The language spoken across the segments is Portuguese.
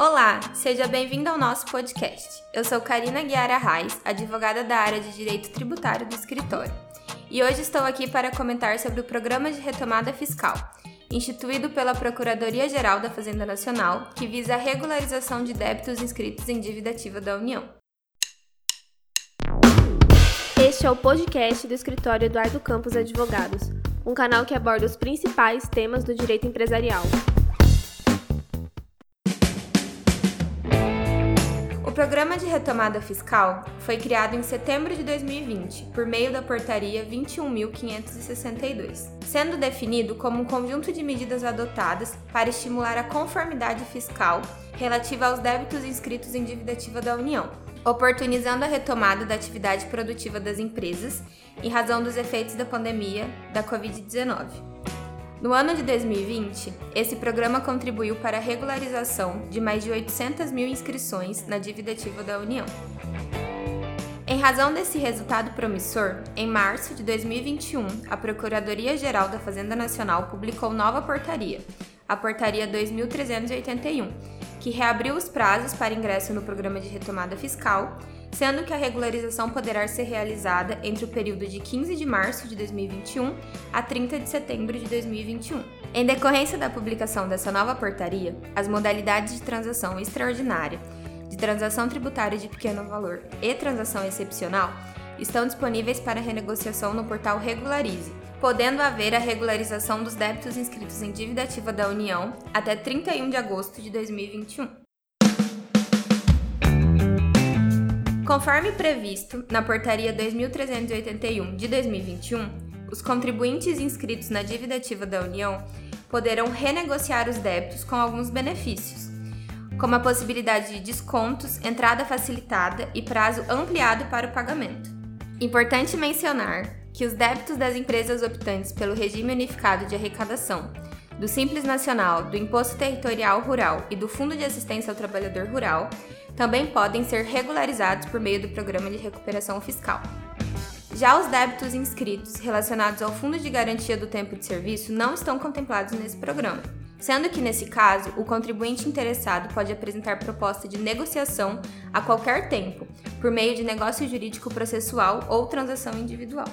Olá, seja bem-vindo ao nosso podcast. Eu sou Karina Guiara Reis, advogada da área de Direito Tributário do escritório. E hoje estou aqui para comentar sobre o Programa de Retomada Fiscal, instituído pela Procuradoria-Geral da Fazenda Nacional, que visa a regularização de débitos inscritos em dívida ativa da União. Este é o podcast do escritório Eduardo Campos Advogados, um canal que aborda os principais temas do direito empresarial. Programa de Retomada Fiscal foi criado em setembro de 2020 por meio da Portaria 21.562, sendo definido como um conjunto de medidas adotadas para estimular a conformidade fiscal relativa aos débitos inscritos em dívida ativa da União, oportunizando a retomada da atividade produtiva das empresas em razão dos efeitos da pandemia da Covid-19. No ano de 2020, esse programa contribuiu para a regularização de mais de 800 mil inscrições na dívida ativa da União. Em razão desse resultado promissor, em março de 2021, a Procuradoria-Geral da Fazenda Nacional publicou nova portaria, a Portaria 2381, que reabriu os prazos para ingresso no programa de retomada fiscal sendo que a regularização poderá ser realizada entre o período de 15 de março de 2021 a 30 de setembro de 2021. Em decorrência da publicação dessa nova portaria, as modalidades de transação extraordinária, de transação tributária de pequeno valor e transação excepcional estão disponíveis para renegociação no portal Regularize, podendo haver a regularização dos débitos inscritos em dívida ativa da União até 31 de agosto de 2021. Conforme previsto na Portaria 2381 de 2021, os contribuintes inscritos na dívida ativa da União poderão renegociar os débitos com alguns benefícios, como a possibilidade de descontos, entrada facilitada e prazo ampliado para o pagamento. Importante mencionar que os débitos das empresas optantes pelo regime unificado de arrecadação, do Simples Nacional, do Imposto Territorial Rural e do Fundo de Assistência ao Trabalhador Rural também podem ser regularizados por meio do Programa de Recuperação Fiscal. Já os débitos inscritos relacionados ao Fundo de Garantia do Tempo de Serviço não estão contemplados nesse programa, sendo que, nesse caso, o contribuinte interessado pode apresentar proposta de negociação a qualquer tempo, por meio de negócio jurídico processual ou transação individual.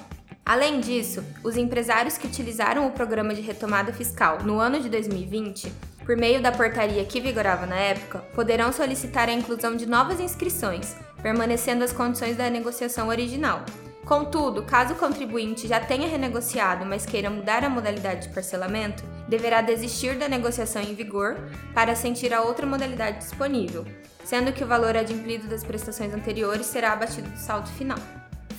Além disso, os empresários que utilizaram o programa de retomada fiscal no ano de 2020 por meio da portaria que vigorava na época, poderão solicitar a inclusão de novas inscrições, permanecendo as condições da negociação original. Contudo, caso o contribuinte já tenha renegociado, mas queira mudar a modalidade de parcelamento, deverá desistir da negociação em vigor para assentir a outra modalidade disponível, sendo que o valor adimplido das prestações anteriores será abatido do saldo final.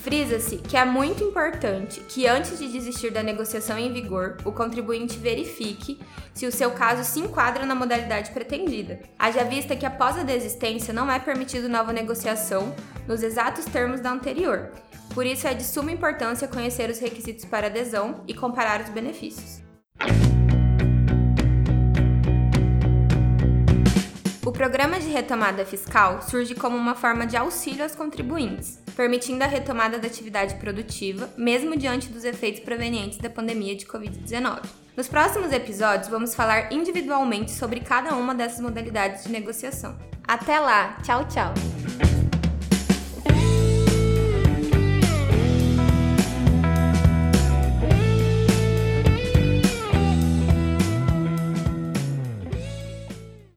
Frisa-se que é muito importante que, antes de desistir da negociação em vigor, o contribuinte verifique se o seu caso se enquadra na modalidade pretendida. Haja vista que, após a desistência, não é permitido nova negociação nos exatos termos da anterior. Por isso, é de suma importância conhecer os requisitos para adesão e comparar os benefícios. Programa de retomada fiscal surge como uma forma de auxílio aos contribuintes, permitindo a retomada da atividade produtiva, mesmo diante dos efeitos provenientes da pandemia de Covid-19. Nos próximos episódios, vamos falar individualmente sobre cada uma dessas modalidades de negociação. Até lá! Tchau, tchau!